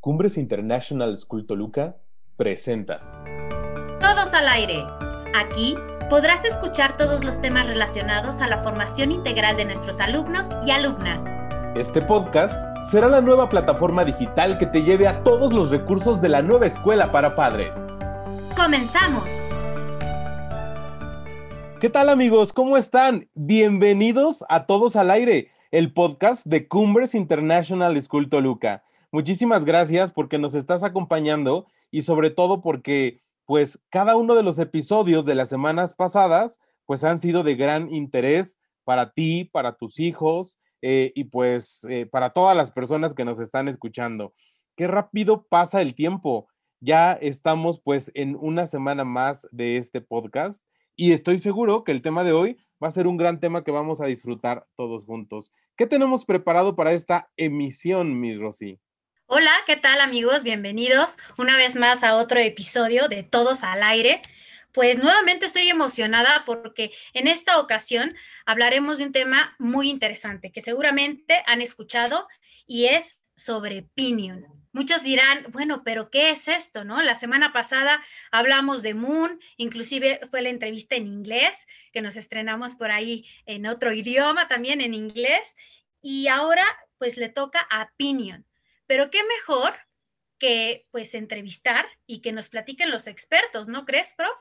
Cumbres International School Toluca presenta. Todos al aire. Aquí podrás escuchar todos los temas relacionados a la formación integral de nuestros alumnos y alumnas. Este podcast será la nueva plataforma digital que te lleve a todos los recursos de la nueva escuela para padres. ¡Comenzamos! ¿Qué tal amigos? ¿Cómo están? Bienvenidos a Todos al Aire, el podcast de Cumbres International School Toluca. Muchísimas gracias porque nos estás acompañando y sobre todo porque pues cada uno de los episodios de las semanas pasadas pues han sido de gran interés para ti, para tus hijos eh, y pues eh, para todas las personas que nos están escuchando. Qué rápido pasa el tiempo. Ya estamos pues en una semana más de este podcast y estoy seguro que el tema de hoy va a ser un gran tema que vamos a disfrutar todos juntos. ¿Qué tenemos preparado para esta emisión, Miss Rosy? Hola, ¿qué tal amigos? Bienvenidos una vez más a otro episodio de Todos al Aire. Pues nuevamente estoy emocionada porque en esta ocasión hablaremos de un tema muy interesante que seguramente han escuchado y es sobre Pinion. Muchos dirán, bueno, pero ¿qué es esto? ¿No? La semana pasada hablamos de Moon, inclusive fue la entrevista en inglés, que nos estrenamos por ahí en otro idioma también en inglés, y ahora pues le toca a Pinion. Pero qué mejor que pues entrevistar y que nos platiquen los expertos, ¿no crees, prof?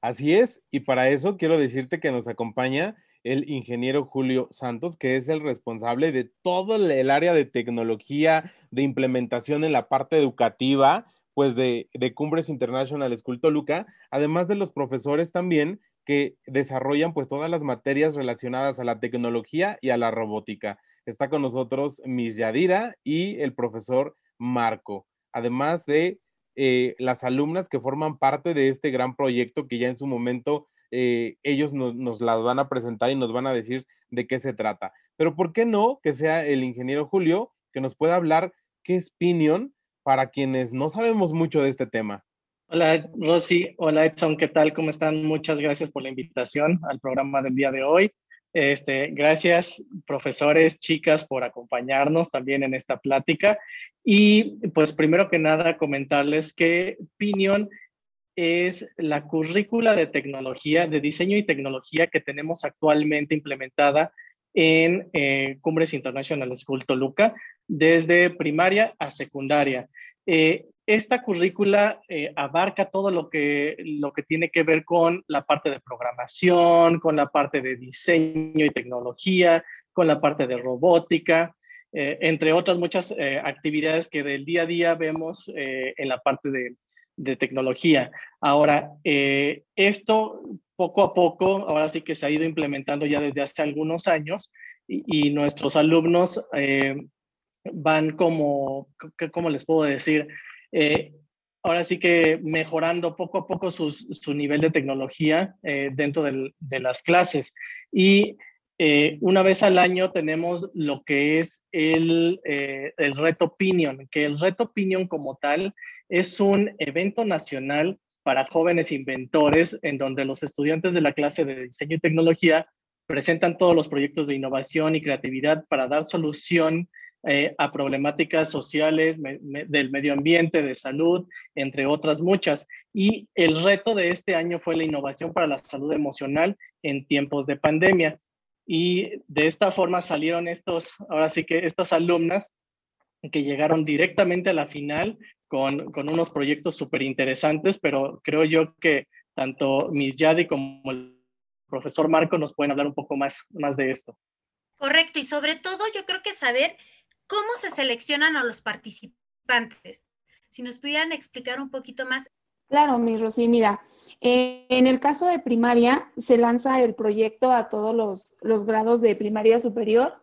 Así es, y para eso quiero decirte que nos acompaña el ingeniero Julio Santos, que es el responsable de todo el área de tecnología, de implementación en la parte educativa, pues de, Cumbres International School Toluca, además de los profesores también que desarrollan pues todas las materias relacionadas a la tecnología y a la robótica. Está con nosotros Miss Yadira y el profesor Marco, además de eh, las alumnas que forman parte de este gran proyecto que ya en su momento eh, ellos nos, nos las van a presentar y nos van a decir de qué se trata. Pero ¿por qué no que sea el ingeniero Julio que nos pueda hablar qué es Pinion para quienes no sabemos mucho de este tema? Hola Rosy, hola Edson, ¿qué tal? ¿Cómo están? Muchas gracias por la invitación al programa del día de hoy. Este, gracias, profesores, chicas, por acompañarnos también en esta plática. Y pues primero que nada, comentarles que Pinion es la currícula de tecnología, de diseño y tecnología que tenemos actualmente implementada en eh, Cumbres International School Toluca, desde primaria a secundaria. Eh, esta currícula eh, abarca todo lo que, lo que tiene que ver con la parte de programación, con la parte de diseño y tecnología, con la parte de robótica, eh, entre otras muchas eh, actividades que del día a día vemos en la parte de, de tecnología. Ahora, esto poco a poco, ahora sí que se ha ido implementando ya desde hace algunos años y, y nuestros alumnos van como, ¿cómo les puedo decir? Eh, ahora sí que mejorando poco a poco su nivel de tecnología eh, dentro de las clases. Y eh, una vez al año tenemos lo que es el, el reto Opinion, que el reto Opinion como tal es un evento nacional para jóvenes inventores en donde los estudiantes de la clase de diseño y tecnología presentan todos los proyectos de innovación y creatividad para dar solución eh, a problemáticas sociales, del medio ambiente, de salud, entre otras muchas. Y el reto de este año fue la innovación para la salud emocional en tiempos de pandemia. Y de esta forma salieron estos, ahora sí que estas alumnas que llegaron directamente a la final con, con unos proyectos súper interesantes, pero creo yo que tanto Miss Yadi como el profesor Marco nos pueden hablar un poco más, más de esto. Correcto, y sobre todo yo creo que saber ¿Cómo se seleccionan a los participantes? Si nos pudieran explicar un poquito más. Claro, mi Rosy, mira, eh, en el caso de primaria se lanza el proyecto a todos los, grados de primaria superior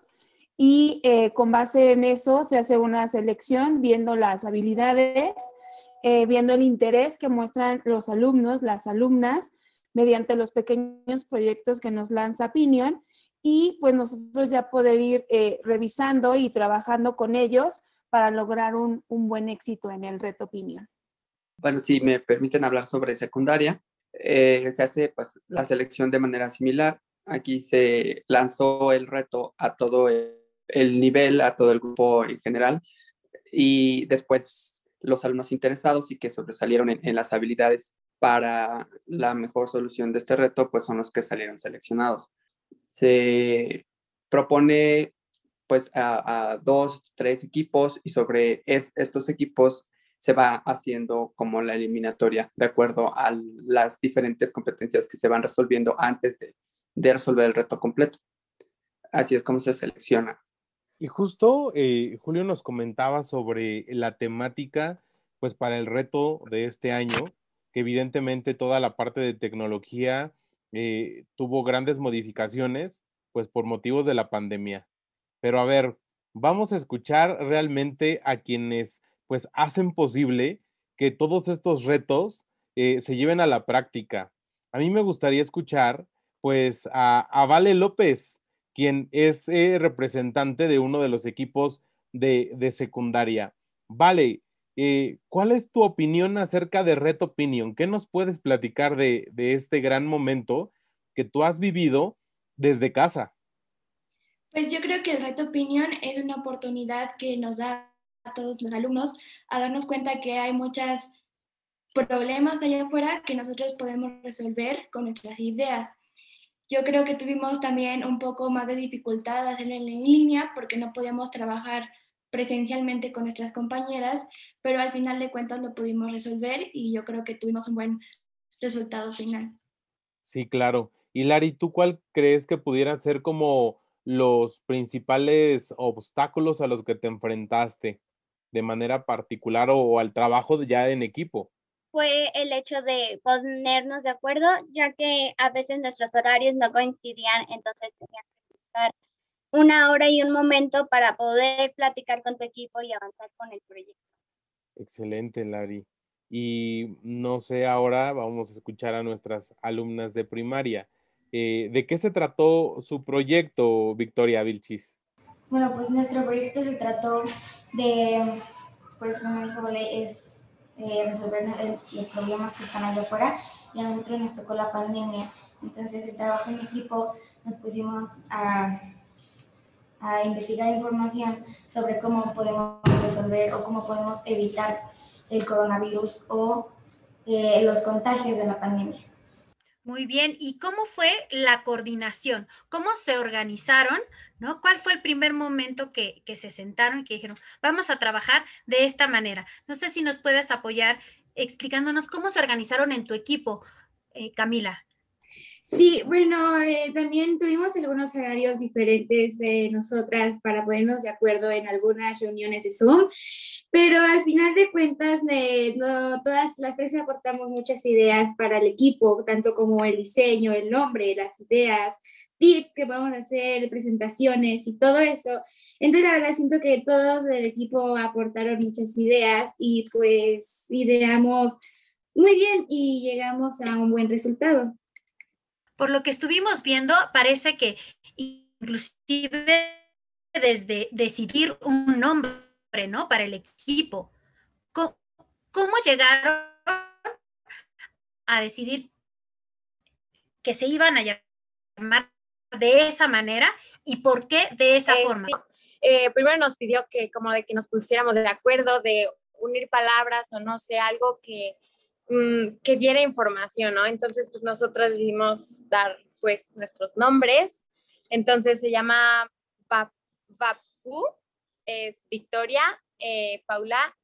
y eh, con base en eso se hace una selección viendo las habilidades, eh, viendo el interés que muestran los alumnos, las alumnas, mediante los pequeños proyectos que nos lanza Pinion y pues nosotros ya poder ir eh, revisando y trabajando con ellos para lograr un, buen éxito en el reto opinión. Bueno, si me permiten hablar sobre secundaria, eh, se hace pues la selección de manera similar. Aquí se lanzó el reto a todo el, nivel, a todo el grupo en general. y después los alumnos interesados y que sobresalieron en, las habilidades para la mejor solución de este reto, pues son los que salieron seleccionados. Se propone pues a, dos, tres equipos y sobre estos equipos se va haciendo como la eliminatoria de acuerdo a las diferentes competencias que se van resolviendo antes de, resolver el reto completo. Así es como se selecciona. Y justo eh, Julio nos comentaba sobre la temática, pues para el reto de este año, que evidentemente toda la parte de tecnología eh, tuvo grandes modificaciones, pues por motivos de la pandemia. Pero a ver, vamos a escuchar realmente a quienes pues hacen posible que todos estos retos eh, se lleven a la práctica. A mí me gustaría escuchar pues a, Vale López, quien es eh, representante de uno de los equipos de, secundaria. Vale, eh, ¿cuál es tu opinión acerca de Reto Opinion? ¿Qué nos puedes platicar de, este gran momento que tú has vivido desde casa? Pues yo creo que el Reto Opinion es una oportunidad que nos da a todos los alumnos a darnos cuenta que hay muchos problemas allá afuera que nosotros podemos resolver con nuestras ideas. Yo creo que tuvimos también un poco más de dificultad de hacerlo en línea porque no podíamos trabajar presencialmente con nuestras compañeras, pero al final de cuentas lo pudimos resolver y yo creo que tuvimos un buen resultado final. Sí, claro. Y Lari, ¿tú cuál crees que pudiera ser como los principales obstáculos a los que te enfrentaste? de manera particular o, al trabajo ya en equipo? Fue el hecho de ponernos de acuerdo, ya que a veces nuestros horarios no coincidían, entonces tenías que buscar una hora y un momento para poder platicar con tu equipo y avanzar con el proyecto. Excelente, Lari. Y no sé, ahora vamos a escuchar a nuestras alumnas de primaria. Eh, ¿De qué se trató su proyecto, Victoria Vilchis? Bueno, pues nuestro proyecto se trató de, pues como dijo Vale, es eh, resolver los problemas que están allá afuera y a nosotros nos tocó la pandemia. Entonces, el trabajo en equipo nos pusimos a, a investigar información sobre cómo podemos resolver o cómo podemos evitar el coronavirus o eh, los contagios de la pandemia. Muy bien, ¿y cómo fue la coordinación? ¿Cómo se organizaron? ¿no? ¿Cuál fue el primer momento que, se sentaron y que dijeron, vamos a trabajar de esta manera? No sé si nos puedes apoyar explicándonos cómo se organizaron en tu equipo, eh, Camila. Sí, bueno, eh, también tuvimos algunos horarios diferentes de nosotras para ponernos de acuerdo en algunas reuniones de Zoom, pero al final de cuentas, no, todas las tres aportamos muchas ideas para el equipo, tanto como el diseño, el nombre, las ideas, tips que a hacer, presentaciones y todo eso. Entonces, la verdad, siento que todos del equipo aportaron muchas ideas y pues ideamos muy bien y llegamos a un buen resultado por lo que estuvimos viendo, parece que inclusive desde decidir un nombre, ¿no? Para el equipo. ¿Cómo, llegaron a decidir que se iban a llamar de esa manera y por qué de esa eh, forma? Eh, primero nos pidió que como de que nos pusiéramos de acuerdo, de unir palabras o no sé, algo que Mm, que diera información, ¿no? Entonces, pues nosotros decidimos dar, pues, nuestros nombres. Entonces, se llama Vapu, es Victoria, eh, Paula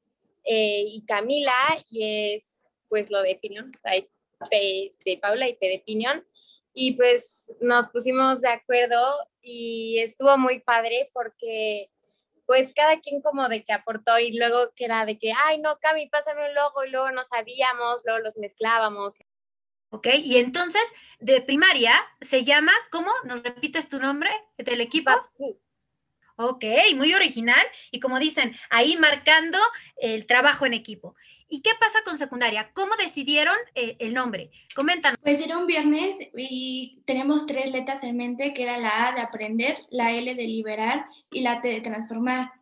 eh, y Camila, y es, pues, lo de Piñón, P de Paula y P de Piñón. Y pues nos pusimos de acuerdo y estuvo muy padre porque pues cada quien como de que aportó y luego que era de que, ay, no, Cami, pásame un logo y luego no sabíamos, luego los mezclábamos. Ok, y entonces de primaria se llama, ¿cómo? ¿Nos repites tu nombre del equipo? Ok, muy original y como dicen, ahí marcando el trabajo en equipo. ¿Y qué pasa con secundaria? ¿Cómo decidieron eh, el nombre? Coméntanos. Pues era un viernes y tenemos tres letras en mente, que era la A de aprender, la L de liberar y la T de transformar.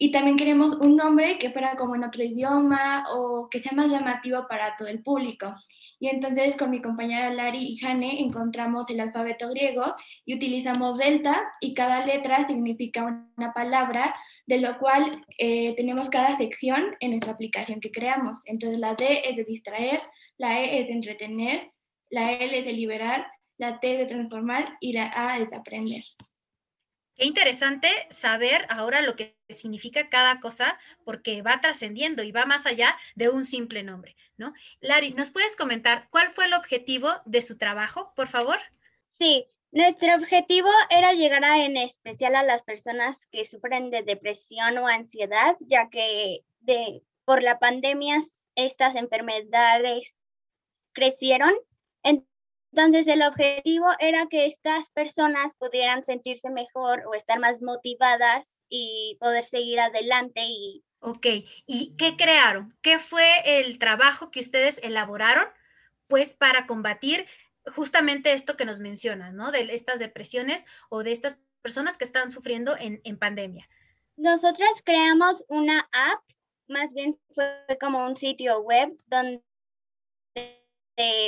Y también queremos un nombre que fuera como en otro idioma o que sea más llamativo para todo el público. Y entonces con mi compañera Lari y Jane encontramos el alfabeto griego y utilizamos delta y cada letra significa una palabra, de lo cual eh, tenemos cada sección en nuestra aplicación que creamos. Entonces la D es de distraer, la E es de entretener, la L es de liberar, la T es de transformar y la A es de aprender. Qué interesante saber ahora lo que significa cada cosa porque va trascendiendo y va más allá de un simple nombre, ¿no? Lari, ¿nos puedes comentar cuál fue el objetivo de su trabajo, por favor? Sí, nuestro objetivo era llegar a, en especial a las personas que sufren de depresión o ansiedad, ya que de, por la pandemia estas enfermedades crecieron. Entonces el objetivo era que estas personas pudieran sentirse mejor o estar más motivadas y poder seguir adelante y Ok, ¿y qué crearon? ¿Qué fue el trabajo que ustedes elaboraron pues para combatir justamente esto que nos mencionas, ¿no? De estas depresiones o de estas personas que están sufriendo en, en pandemia. Nosotras creamos una app, más bien fue como un sitio web donde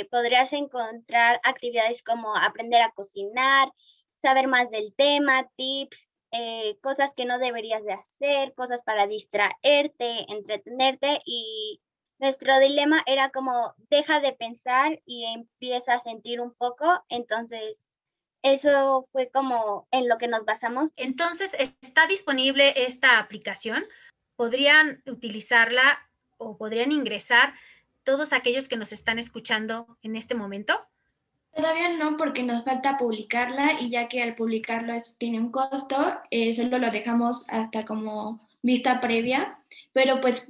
podrías encontrar actividades como aprender a cocinar, saber más del tema, tips, eh, cosas que no deberías de hacer, cosas para distraerte, entretenerte y nuestro dilema era como deja de pensar y empieza a sentir un poco, entonces eso fue como en lo que nos basamos. Entonces, ¿está disponible esta aplicación? ¿Podrían utilizarla o podrían ingresar todos aquellos que nos están escuchando en este momento? Todavía no, porque nos falta publicarla y ya que al publicarlo eso tiene un costo, eh, solo lo dejamos hasta como vista previa, pero pues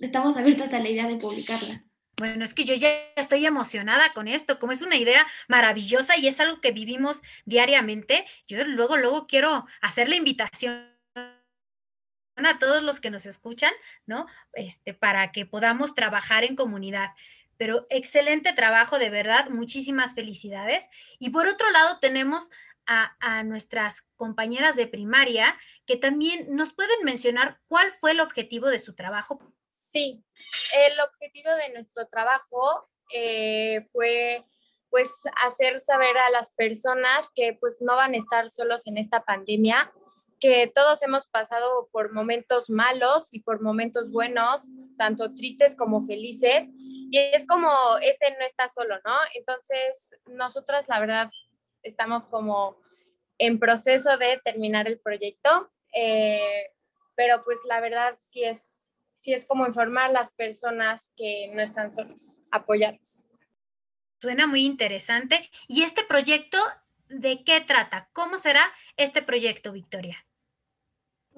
estamos abiertas a la idea de publicarla. Bueno, es que yo ya estoy emocionada con esto, como es una idea maravillosa y es algo que vivimos diariamente. Yo luego, luego quiero hacer la invitación a todos los que nos escuchan, ¿no? Este, para que podamos trabajar en comunidad. Pero excelente trabajo, de verdad, muchísimas felicidades. Y por otro lado, tenemos a, a, nuestras compañeras de primaria que también nos pueden mencionar cuál fue el objetivo de su trabajo. Sí, el objetivo de nuestro trabajo eh, fue pues hacer saber a las personas que pues no van a estar solos en esta pandemia, que todos hemos pasado por momentos malos y por momentos buenos, tanto tristes como felices, y es como ese no está solo, ¿no? Entonces, nosotras la verdad estamos como en proceso de terminar el proyecto, eh, pero pues la verdad sí es, sí es como informar a las personas que no están solos, apoyarlos. Suena muy interesante. ¿Y este proyecto de qué trata? ¿Cómo será este proyecto, Victoria?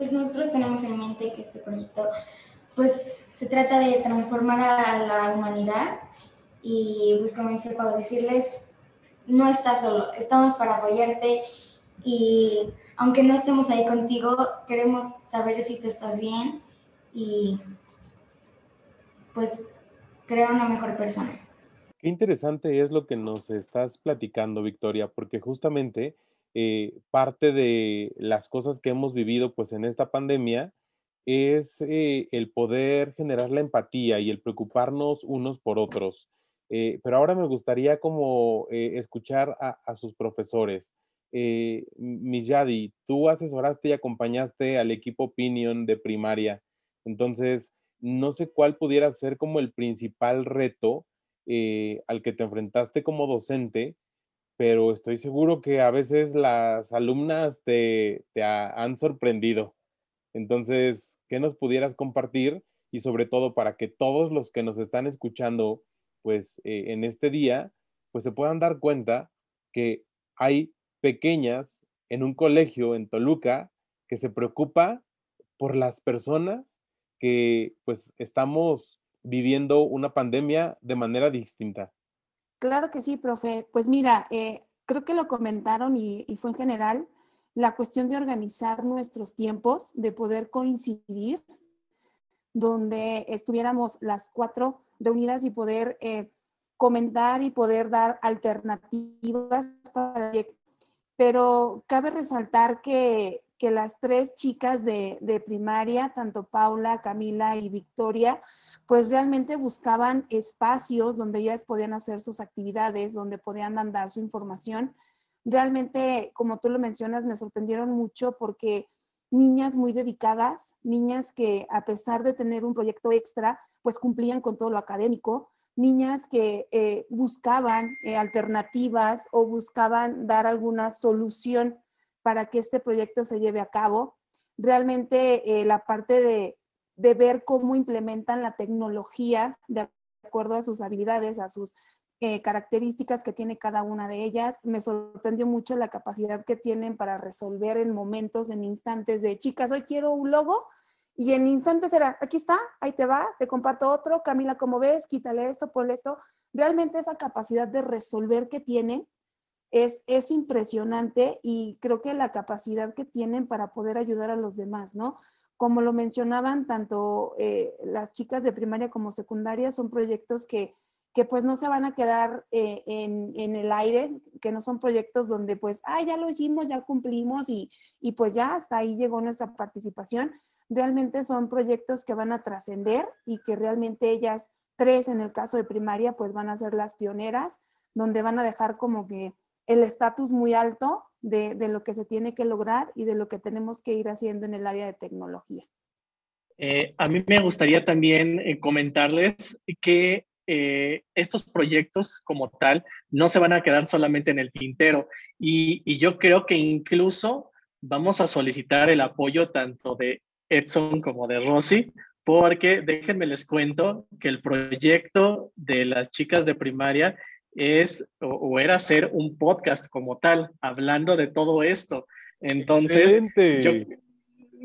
Pues nosotros tenemos en mente que este proyecto, pues se trata de transformar a la humanidad y pues como dice decirles, no estás solo, estamos para apoyarte y aunque no estemos ahí contigo, queremos saber si tú estás bien y pues crear una mejor persona. Qué interesante es lo que nos estás platicando, Victoria, porque justamente eh, parte de las cosas que hemos vivido pues en esta pandemia es eh, el poder generar la empatía y el preocuparnos unos por otros. Eh, pero ahora me gustaría como escuchar a, sus profesores. Miyadi, tú asesoraste y acompañaste al equipo Opinion de primaria. Entonces, no sé cuál pudiera ser como el principal reto al que te enfrentaste como docente pero estoy seguro que a veces las alumnas te, te han sorprendido. Entonces, ¿qué nos pudieras compartir? Y sobre todo para que todos los que nos están escuchando, pues eh, en este día, pues se puedan dar cuenta que hay pequeñas en un colegio en Toluca que se preocupa por las personas que pues estamos viviendo una pandemia de manera distinta. Claro que sí, profe. Pues mira, eh, creo que lo comentaron y, fue en general la cuestión de organizar nuestros tiempos, de poder coincidir, donde estuviéramos las cuatro reunidas y poder eh, comentar y poder dar alternativas para Pero cabe resaltar que, que las tres chicas de, de, primaria, tanto Paula, Camila y Victoria, pues realmente buscaban espacios donde ellas podían hacer sus actividades, donde podían mandar su información. Realmente, como tú lo mencionas, me sorprendieron mucho porque niñas muy dedicadas, niñas que a pesar de tener un proyecto extra, pues cumplían con todo lo académico, niñas que eh, buscaban eh, alternativas o buscaban dar alguna solución para que este proyecto se lleve a cabo. Realmente eh, la parte de, ver cómo implementan la tecnología de acuerdo a sus habilidades, a sus características que tiene cada una de ellas, me sorprendió mucho la capacidad que tienen para resolver en momentos, en instantes de chicas, hoy quiero un logo, y en instantes era, aquí está, ahí te va, te comparto otro, Camila, como ves, quítale esto, ponle esto. Realmente esa capacidad de resolver que tienen es, es impresionante y creo que la capacidad que tienen para poder ayudar a los demás, ¿no? Como lo mencionaban tanto eh, las chicas de primaria como secundaria, son proyectos que, que pues no se van a quedar eh, en, en, el aire, que no son proyectos donde pues, ah, ya lo hicimos, ya cumplimos y, y pues ya hasta ahí llegó nuestra participación, realmente son proyectos que van a trascender y que realmente ellas, tres en el caso de primaria, pues van a ser las pioneras, donde van a dejar como que el estatus muy alto de, de, lo que se tiene que lograr y de lo que tenemos que ir haciendo en el área de tecnología. Eh, a mí me gustaría también eh, comentarles que eh, estos proyectos como tal no se van a quedar solamente en el tintero y, y yo creo que incluso vamos a solicitar el apoyo tanto de Edson como de Rosy, porque déjenme les cuento que el proyecto de las chicas de primaria es o, era hacer un podcast como tal, hablando de todo esto. Entonces, yo,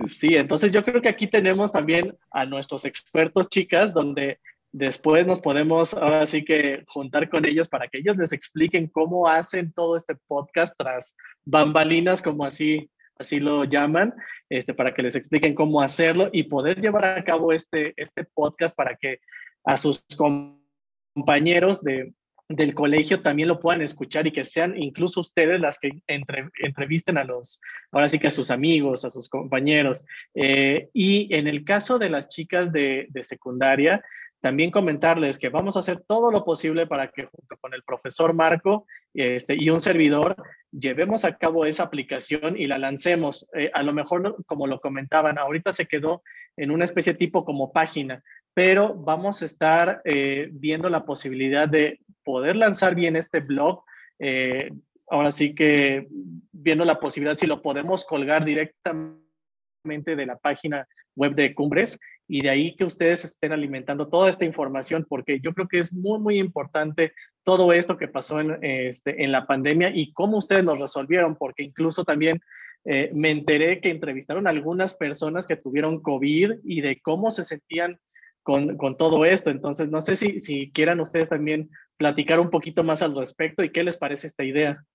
sí, entonces yo creo que aquí tenemos también a nuestros expertos chicas, donde después nos podemos ahora sí que juntar con ellos para que ellos les expliquen cómo hacen todo este podcast tras bambalinas, como así así lo llaman, este, para que les expliquen cómo hacerlo y poder llevar a cabo este, este podcast para que a sus compañeros de, del colegio también lo puedan escuchar y que sean incluso ustedes las que entrevisten a los, ahora sí que a sus amigos, a sus compañeros. Eh, y en el caso de las chicas de, de secundaria, también comentarles que vamos a hacer todo lo posible para que junto con el profesor Marco este, y un servidor llevemos a cabo esa aplicación y la lancemos. Eh, a lo mejor, como lo comentaban, ahorita se quedó en una especie tipo como página, pero vamos a estar eh, viendo la posibilidad de poder lanzar bien este blog. Eh, ahora sí que viendo la posibilidad si lo podemos colgar directamente de la página web de Cumbres y de ahí que ustedes estén alimentando toda esta información, porque yo creo que es muy, muy importante todo esto que pasó en, este, la pandemia y cómo ustedes lo resolvieron, porque incluso también eh, me enteré que entrevistaron algunas personas que tuvieron COVID y de cómo se sentían con, todo esto. Entonces, no sé si quieran ustedes también platicar un poquito más al respecto y qué les parece esta idea.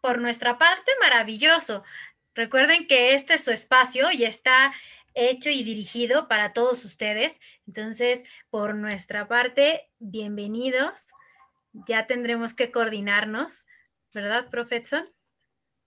Por nuestra parte, maravilloso. Recuerden que este es su espacio y está hecho y dirigido para todos ustedes. Entonces, por nuestra parte, bienvenidos. Ya tendremos que coordinarnos, ¿verdad, profesor?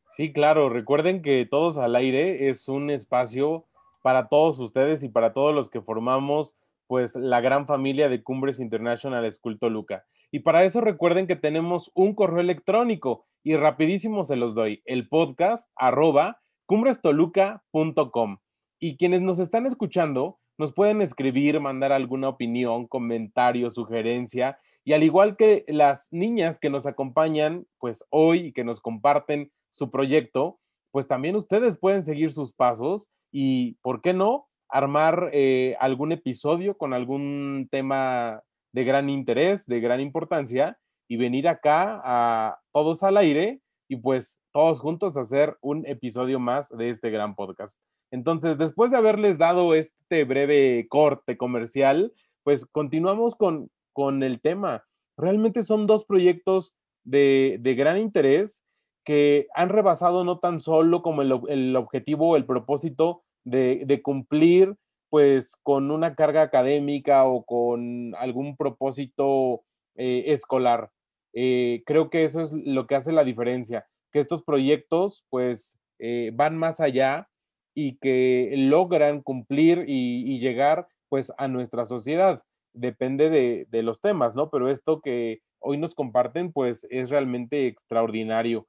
Sí, claro. Recuerden que Todos al Aire es un espacio para todos ustedes y para todos los que formamos pues la gran familia de Cumbres International School Toluca. Y para eso recuerden que tenemos un correo electrónico y rapidísimo se los doy, el podcast arroba cumbrestoluca.com. Y quienes nos están escuchando nos pueden escribir, mandar alguna opinión, comentario, sugerencia. Y al igual que las niñas que nos acompañan, pues hoy y que nos comparten su proyecto, pues también ustedes pueden seguir sus pasos y, ¿por qué no? Armar eh, algún episodio con algún tema de gran interés, de gran importancia y venir acá a todos al aire y pues todos juntos hacer un episodio más de este gran podcast. Entonces, después de haberles dado este breve corte comercial, pues continuamos con, con el tema. Realmente son dos proyectos de, de gran interés que han rebasado no tan solo como el, el objetivo, el propósito de, de, cumplir pues con una carga académica o con algún propósito eh, escolar. Eh, creo que eso es lo que hace la diferencia, que estos proyectos pues eh, van más allá y que logran cumplir y, llegar pues a nuestra sociedad. Depende de, los temas, ¿no? Pero esto que hoy nos comparten pues es realmente extraordinario.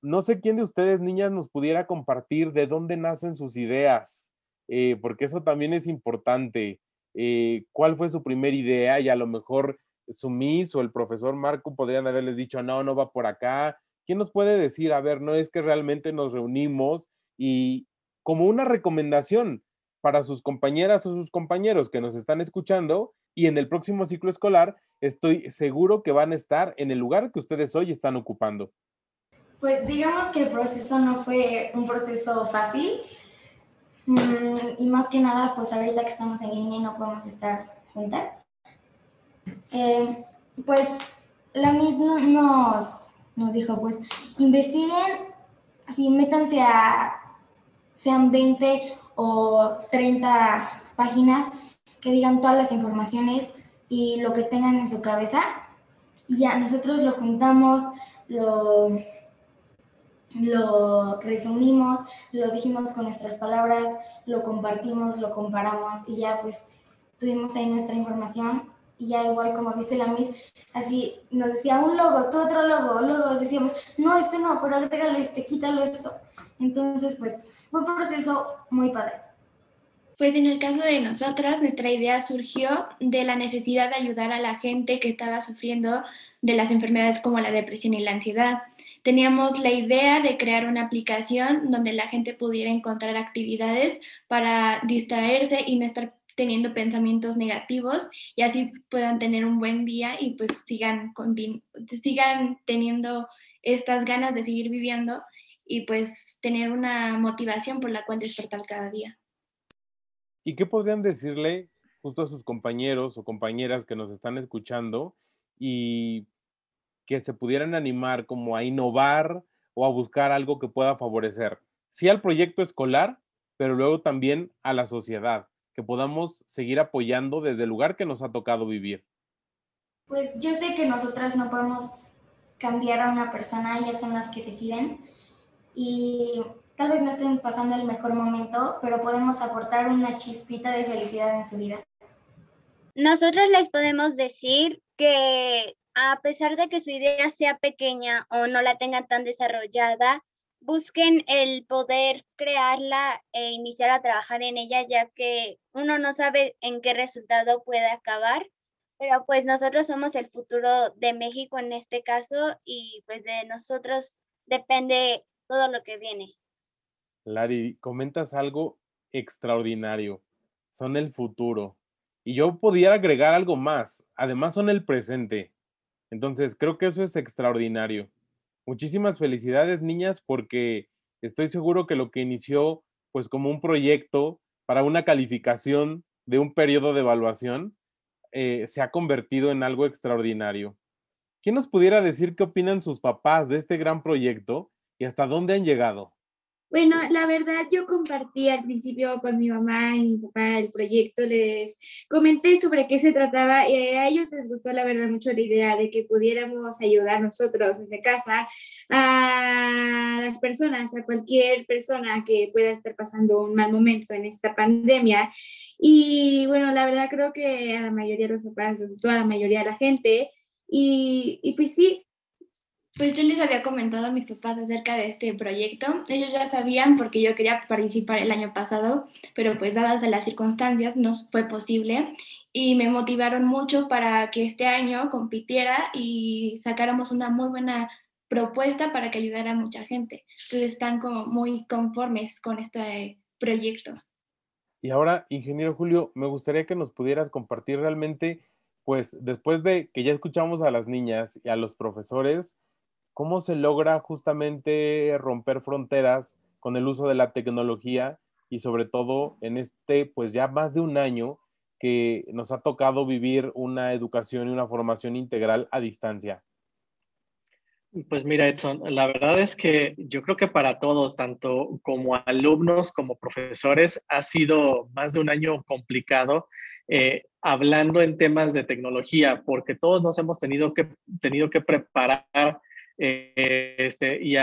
No sé quién de ustedes, niñas, nos pudiera compartir de dónde nacen sus ideas, eh, porque eso también es importante. Eh, ¿Cuál fue su primera idea? Y a lo mejor su Miss o el profesor Marco podrían haberles dicho, no, no va por acá. ¿Quién nos puede decir, a ver, no es que realmente nos reunimos y como una recomendación para sus compañeras o sus compañeros que nos están escuchando y en el próximo ciclo escolar estoy seguro que van a estar en el lugar que ustedes hoy están ocupando? Pues digamos que el proceso no fue un proceso fácil y más que nada pues ahorita que estamos en línea y no podemos estar juntas. Eh, pues la misma nos, nos dijo pues investiguen, así métanse a sean 20 o 30 páginas que digan todas las informaciones y lo que tengan en su cabeza. Y ya nosotros lo juntamos, lo, lo resumimos, lo dijimos con nuestras palabras, lo compartimos, lo comparamos y ya pues tuvimos ahí nuestra información y ya igual como dice la Miss, así nos decía un logo, tú otro logo, luego decíamos, no, este no, pero agrégale este, quítalo esto. Entonces pues fue un proceso muy padre. Pues en el caso de nosotras, nuestra idea surgió de la necesidad de ayudar a la gente que estaba sufriendo de las enfermedades como la depresión y la ansiedad. Teníamos la idea de crear una aplicación donde la gente pudiera encontrar actividades para distraerse y no estar teniendo pensamientos negativos y así puedan tener un buen día y pues sigan, sigan teniendo estas ganas de seguir viviendo y pues tener una motivación por la cual despertar cada día. ¿Y qué podrían decirle justo a sus compañeros o compañeras que nos están escuchando y que se pudieran animar como a innovar o a buscar algo que pueda favorecer, sí al proyecto escolar, pero luego también a la sociedad, que podamos seguir apoyando desde el lugar que nos ha tocado vivir? Pues yo sé que nosotras no podemos cambiar a una persona, ellas son las que deciden, y tal vez no estén pasando el mejor momento, pero podemos aportar una chispita de felicidad en su vida. Nosotros les podemos decir que a pesar de que su idea sea pequeña o no la tengan tan desarrollada, busquen el poder crearla e iniciar a trabajar en ella, ya que uno no sabe en qué resultado puede acabar. Pero pues nosotros somos el futuro de México en este caso y pues de nosotros depende todo lo que viene. Lari, comentas algo extraordinario. Son el futuro. Y yo podía agregar algo más. Además son el presente. Entonces, creo que eso es extraordinario. Muchísimas felicidades, niñas, porque estoy seguro que lo que inició pues como un proyecto para una calificación de un periodo de evaluación eh, se ha convertido en algo extraordinario. ¿Quién nos pudiera decir qué opinan sus papás de este gran proyecto ¿Y hasta dónde han llegado? Bueno, la verdad yo compartí al principio con mi mamá y mi papá el proyecto, les comenté sobre qué se trataba y a ellos les gustó la verdad mucho la idea de que pudiéramos ayudar nosotros desde casa a las personas, a cualquier persona que pueda estar pasando un mal momento en esta pandemia. Y bueno, la verdad creo que a la mayoría de los papás, a la mayoría de la gente, y, y pues sí, pues yo les había comentado a mis papás acerca de este proyecto. Ellos ya sabían porque yo quería participar el año pasado, pero pues dadas las circunstancias no fue posible y me motivaron mucho para que este año compitiera y sacáramos una muy buena propuesta para que ayudara a mucha gente. Entonces están como muy conformes con este proyecto. Y ahora, ingeniero Julio, me gustaría que nos pudieras compartir realmente, pues después de que ya escuchamos a las niñas y a los profesores, ¿Cómo se logra justamente romper fronteras con el uso de la tecnología y sobre todo en este, pues ya más de un año que nos ha tocado vivir una educación y una formación integral a distancia? Pues mira, Edson, la verdad es que yo creo que para todos, tanto como alumnos como profesores, ha sido más de un año complicado eh, hablando en temas de tecnología, porque todos nos hemos tenido que, tenido que preparar eh, este, y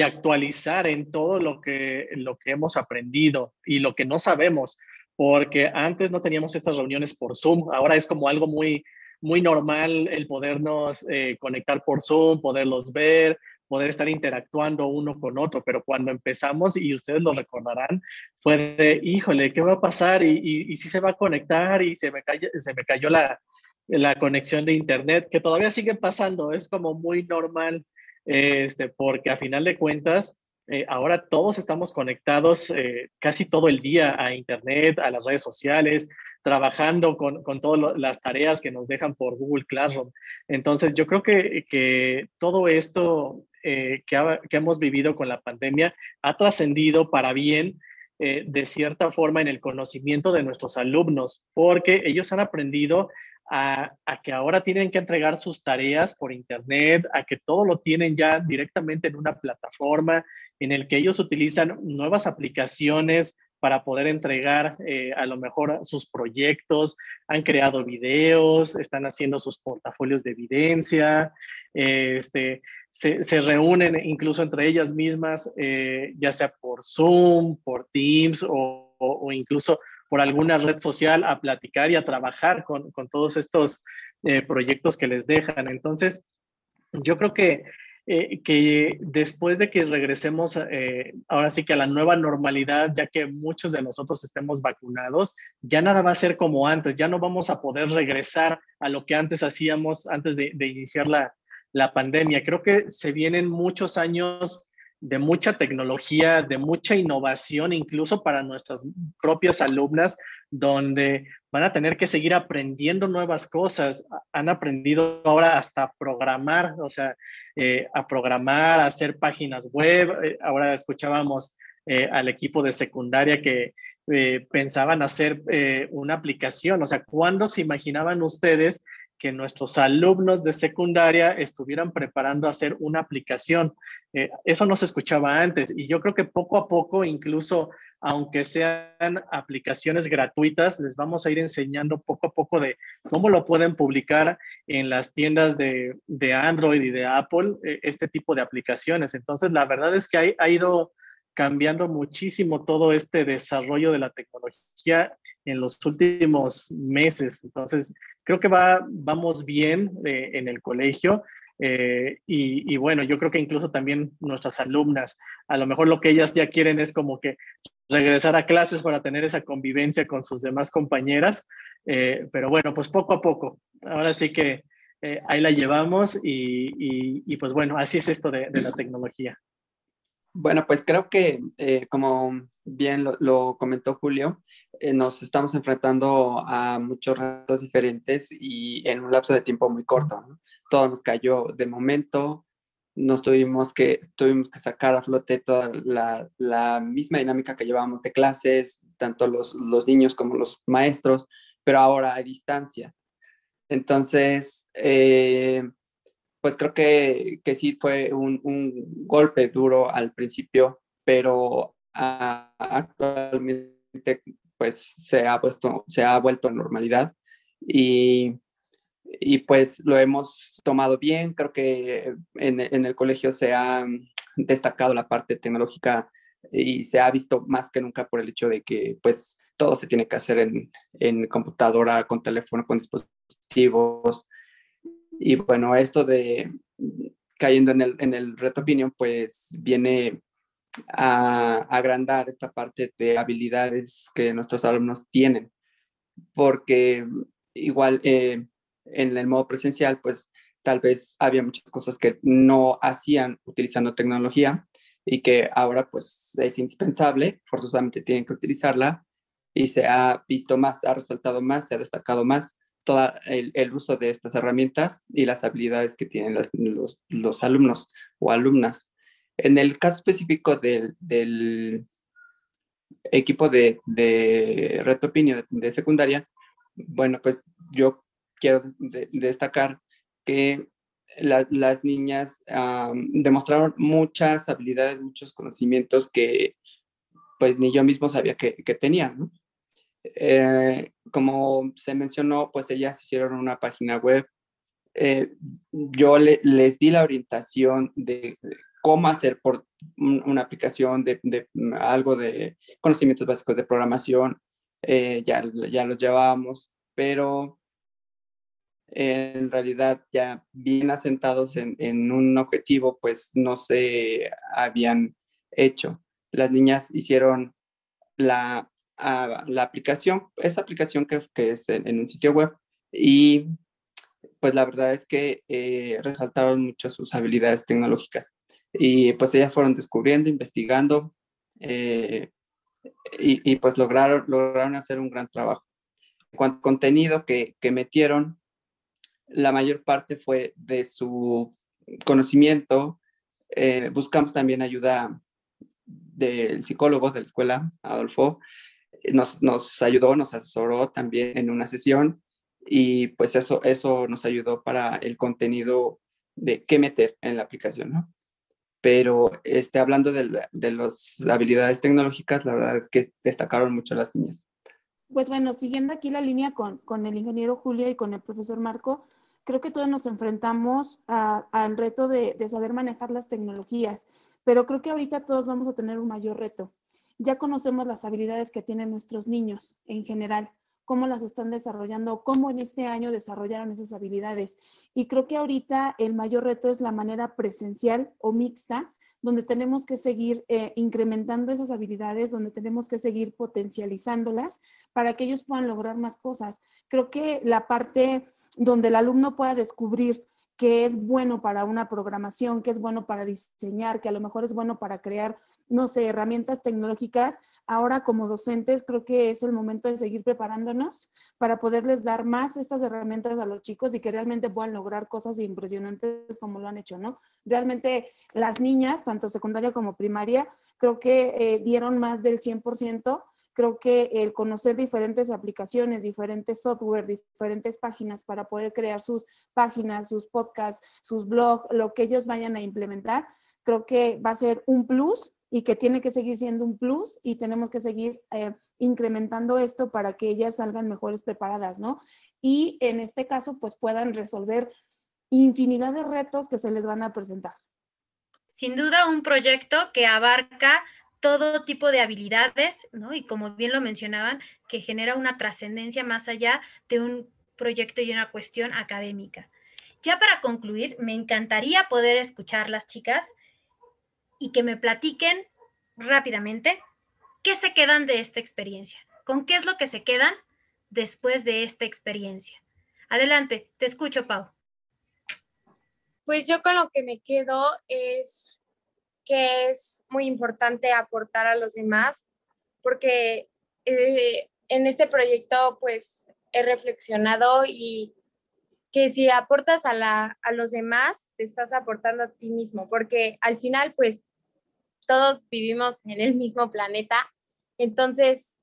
actualizar en todo lo que, hemos aprendido y lo que no sabemos, porque antes no teníamos estas reuniones por Zoom, ahora es como algo muy, normal el podernos eh, conectar por Zoom, poderlos ver, poder estar interactuando uno con otro, pero cuando empezamos, y ustedes lo recordarán, fue de, híjole, ¿qué va a pasar? Y, si se va a conectar y se me, se me cayó la, la conexión de internet, que todavía sigue pasando, es como muy normal, este, porque a final de cuentas, eh, ahora todos estamos conectados eh, casi todo el día a internet, a las redes sociales, trabajando con, con todas las tareas que nos dejan por Google Classroom. Entonces, yo creo que, que todo esto eh, que, que, hemos vivido con la pandemia ha trascendido para bien, de cierta forma, en el conocimiento de nuestros alumnos, porque ellos han aprendido a, que ahora tienen que entregar sus tareas por internet, a que todo lo tienen ya directamente en una plataforma en el que ellos utilizan nuevas aplicaciones para poder entregar eh, a lo mejor sus proyectos, han creado videos, están haciendo sus portafolios de evidencia, este, se, reúnen incluso entre ellas mismas, eh, ya sea por Zoom, por Teams o incluso por alguna red social a platicar y a trabajar con, todos estos eh, proyectos que les dejan. Entonces, yo creo que, eh, que después de que regresemos ahora sí que a la nueva normalidad, ya que muchos de nosotros estemos vacunados, ya nada va a ser como antes, ya no vamos a poder regresar a lo que antes hacíamos antes de, de iniciar la, la pandemia. Creo que se vienen muchos años de mucha tecnología, de mucha innovación, incluso para nuestras propias alumnas, donde van a tener que seguir aprendiendo nuevas cosas. Han aprendido ahora hasta programar, o sea, eh, a programar, a hacer páginas web. Eh, ahora escuchábamos eh, al equipo de secundaria que pensaban hacer una aplicación. O sea, ¿cuándo se imaginaban ustedes que nuestros alumnos de secundaria estuvieran preparando a hacer una aplicación. Eh, eso no se escuchaba antes y yo creo que poco a poco, incluso aunque sean aplicaciones gratuitas, les vamos a ir enseñando poco a poco de cómo lo pueden publicar en las tiendas de, Android y de Apple, eh, este tipo de aplicaciones. Entonces, la verdad es que ha ido cambiando muchísimo todo este desarrollo de la tecnología en los últimos meses. Entonces, creo que va, vamos bien eh, en el colegio. Eh, y, bueno, yo creo que incluso también nuestras alumnas, a lo mejor lo que ellas ya quieren es como que regresar a clases para tener esa convivencia con sus demás compañeras. Eh, pero bueno, pues poco a poco. Ahora sí que ahí la llevamos y, pues bueno, así es esto de, la tecnología. Bueno, pues creo que como bien lo comentó Julio, eh, nos estamos enfrentando a muchos retos diferentes y en un lapso de tiempo muy corto. Todo nos cayó de momento, nos tuvimos que, tuvimos que sacar a flote toda la, misma dinámica que llevábamos de clases, tanto los, los, niños como los maestros, pero ahora a distancia. Entonces, eh, pues creo que, que, sí fue un, un, golpe duro al principio, pero actualmente pues se ha, puesto, se ha vuelto a normalidad y, y pues lo hemos tomado bien. Creo que en, en, el colegio se ha destacado la parte tecnológica y se ha visto más que nunca por el hecho de que pues todo se tiene que hacer en, en computadora, con teléfono, con dispositivos. Y bueno, esto de cayendo en el, en el reto opinion, pues viene a agrandar esta parte de habilidades que nuestros alumnos tienen, porque igual eh, en el modo presencial, pues tal vez había muchas cosas que no hacían utilizando tecnología y que ahora pues es indispensable, forzosamente tienen que utilizarla y se ha visto más, ha resaltado más, se ha destacado más todo el, uso de estas herramientas y las habilidades que tienen los, los alumnos o alumnas. En el caso específico del, del equipo de, de reto de, secundaria, bueno, pues yo quiero destacar que las niñas demostraron muchas habilidades, muchos conocimientos que pues ni yo mismo sabía que, que tenían. Eh, como se mencionó, pues ellas hicieron una página web. Eh, yo les di la orientación de cómo hacer por una aplicación de, de algo de conocimientos básicos de programación, eh, ya, ya los llevábamos, pero en realidad ya bien asentados en, en, un objetivo, pues no se habían hecho. Las niñas hicieron la, ah, la aplicación, esa aplicación que, que es en, un sitio web y pues la verdad es que eh, resaltaron mucho sus habilidades tecnológicas y pues ellas fueron descubriendo, investigando eh, y, y, pues lograron, lograron hacer un gran trabajo. En cuanto al contenido que, que metieron, la mayor parte fue de su conocimiento. Eh, buscamos también ayuda del psicólogo de la escuela, Adolfo. Nos, nos, ayudó, nos asesoró también en una sesión y pues eso, eso nos ayudó para el contenido de qué meter en la aplicación, ¿no? Pero este, hablando de, de las habilidades tecnológicas, la verdad es que destacaron mucho las niñas. Pues bueno, siguiendo aquí la línea con, con el ingeniero Julio y con el profesor Marco, creo que todos nos enfrentamos al reto de, de, saber manejar las tecnologías, pero creo que ahorita todos vamos a tener un mayor reto. Ya conocemos las habilidades que tienen nuestros niños en general, cómo las están desarrollando, cómo en este año desarrollaron esas habilidades. Y creo que ahorita el mayor reto es la manera presencial o mixta donde tenemos que seguir eh, incrementando esas habilidades, donde tenemos que seguir potencializándolas para que ellos puedan lograr más cosas. Creo que la parte donde el alumno pueda descubrir que es bueno para una programación, que es bueno para diseñar, que a lo mejor es bueno para crear no sé, herramientas tecnológicas, ahora como docentes creo que es el momento de seguir preparándonos para poderles dar más estas herramientas a los chicos y que realmente puedan lograr cosas impresionantes como lo han hecho, ¿no? Realmente las niñas, tanto secundaria como primaria, creo que eh, dieron más del 100%. Creo que el conocer diferentes aplicaciones, diferentes software, diferentes páginas para poder crear sus páginas, sus podcasts, sus blogs, lo que ellos vayan a implementar, creo que va a ser un plus y que tiene que seguir siendo un plus y tenemos que seguir eh, incrementando esto para que ellas salgan mejores preparadas, ¿no? Y en este caso, pues puedan resolver infinidad de retos que se les van a presentar. Sin duda, un proyecto que abarca todo tipo de habilidades, ¿no? Y como bien lo mencionaban, que genera una trascendencia más allá de un proyecto y una cuestión académica. Ya para concluir, me encantaría poder escuchar las chicas y que me platiquen rápidamente qué se quedan de esta experiencia, con qué es lo que se quedan después de esta experiencia. Adelante, te escucho, Pau. Pues yo con lo que me quedo es que es muy importante aportar a los demás, porque eh, en este proyecto pues he reflexionado y que si aportas a, la, a los demás, te estás aportando a ti mismo, porque al final pues todos vivimos en el mismo planeta, entonces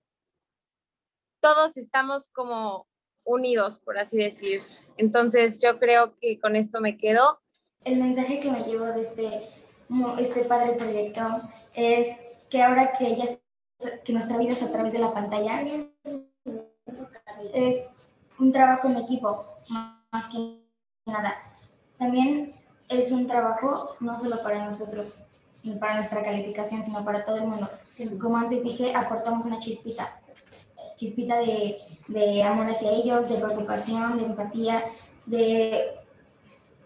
todos estamos como unidos, por así decir. Entonces yo creo que con esto me quedo. El mensaje que me llevo de este, este padre proyecto es que ahora que, ya, que nuestra vida es a través de la pantalla, es un trabajo en equipo, más que nada. También es un trabajo no solo para nosotros, para nuestra calificación, sino para todo el mundo. Como antes dije, aportamos una chispita, chispita de, de amor hacia ellos, de preocupación, de empatía, de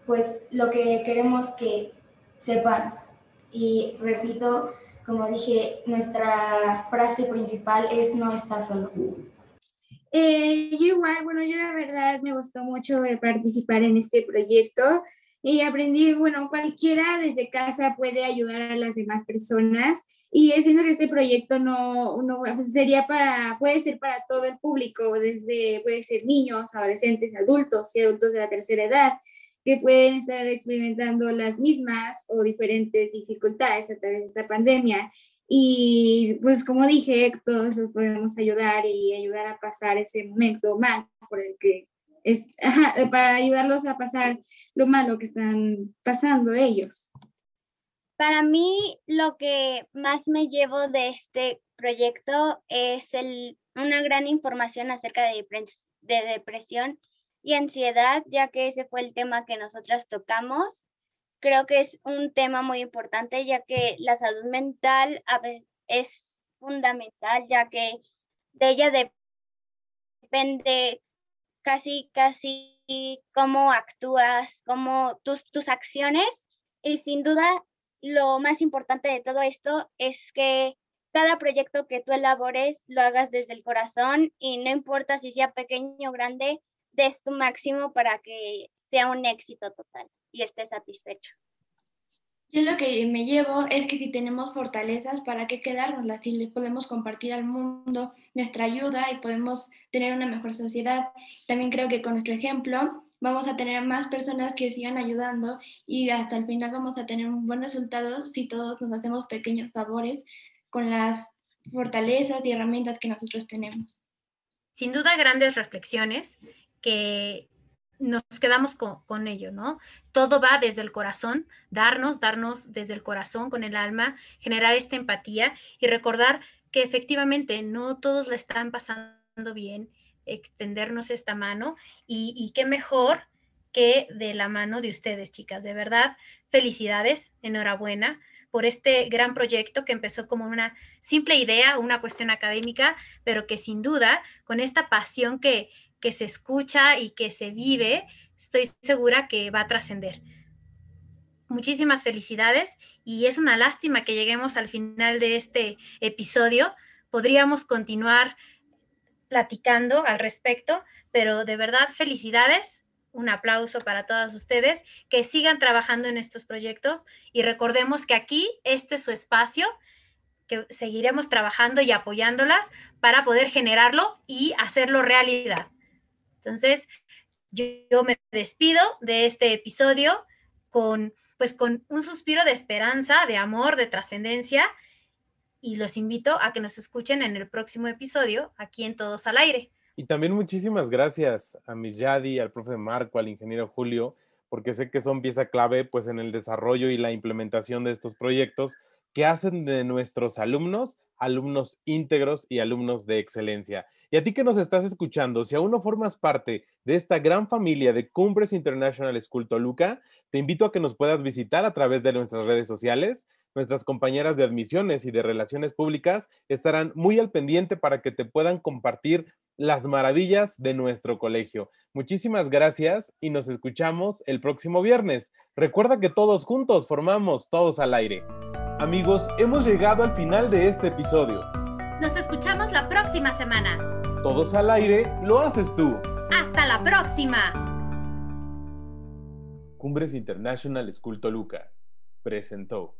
pues lo que queremos que sepan. Y repito, como dije, nuestra frase principal es no está solo. Eh, yo igual, bueno, yo la verdad me gustó mucho participar en este proyecto y aprendí, bueno, cualquiera desde casa puede ayudar a las demás personas y siendo que este proyecto no, no pues, sería para, puede ser para todo el público, desde, puede ser niños, adolescentes, adultos y adultos de la tercera edad que pueden estar experimentando las mismas o diferentes dificultades a través de esta pandemia. Y pues como dije, todos los podemos ayudar y ayudar a pasar ese momento mal por el que es, para ayudarlos a pasar lo malo que están pasando ellos. Para mí, lo que más me llevo de este proyecto es el, una gran información acerca de, de depresión y ansiedad, ya que ese fue el tema que nosotras tocamos. creo que es un tema muy importante, ya que la salud mental es fundamental, ya que de ella depende casi, casi cómo actúas, cómo tus, tus acciones. Y sin duda, lo más importante de todo esto es que cada proyecto que tú elabores lo hagas desde el corazón y no importa si sea pequeño o grande, des tu máximo para que sea un éxito total y estés satisfecho. Yo lo que me llevo es que si tenemos fortalezas, ¿para qué quedárnoslas? Si le podemos compartir al mundo nuestra ayuda y podemos tener una mejor sociedad. También creo que con nuestro ejemplo vamos a tener más personas que sigan ayudando y hasta el final vamos a tener un buen resultado si todos nos hacemos pequeños favores con las fortalezas y herramientas que nosotros tenemos. Sin duda, grandes reflexiones que nos quedamos con, ello, ¿no? Todo va desde el corazón, darnos, darnos desde el corazón, con el alma, generar esta empatía y recordar que efectivamente no todos la están pasando bien, extendernos esta mano y, y qué mejor que de la mano de ustedes, chicas. De verdad, felicidades, enhorabuena por este gran proyecto que empezó como una simple idea, una cuestión académica, pero que sin duda, con esta pasión que, que se escucha y que se vive, estoy segura que va a trascender. Muchísimas felicidades y es una lástima que lleguemos al final de este episodio. Podríamos continuar platicando al respecto, pero de verdad felicidades, un aplauso para todas ustedes, que sigan trabajando en estos proyectos y recordemos que aquí este es su espacio, que seguiremos trabajando y apoyándolas para poder generarlo y hacerlo realidad. Entonces, yo, me despido de este episodio con, pues, con un suspiro de esperanza, de amor, de trascendencia y los invito a que nos escuchen en el próximo episodio aquí en Todos al Aire. Y también muchísimas gracias a mi Yadi, al profe Marco, al ingeniero Julio, porque sé que son pieza clave pues en el desarrollo y la implementación de estos proyectos que hacen de nuestros alumnos alumnos íntegros y alumnos de excelencia. Y a ti que nos estás escuchando, si aún no formas parte de esta gran familia de Cumbres International School Toluca, te invito a que nos puedas visitar a través de nuestras redes sociales. Nuestras compañeras de admisiones y de relaciones públicas estarán muy al pendiente para que te puedan compartir las maravillas de nuestro colegio. Muchísimas gracias y nos escuchamos el próximo viernes. Recuerda que todos juntos formamos Todos al Aire. Amigos, hemos llegado al final de este episodio. Nos escuchamos la próxima semana. Todos al aire, lo haces tú. Hasta la próxima. Cumbres International School Toluca presentó.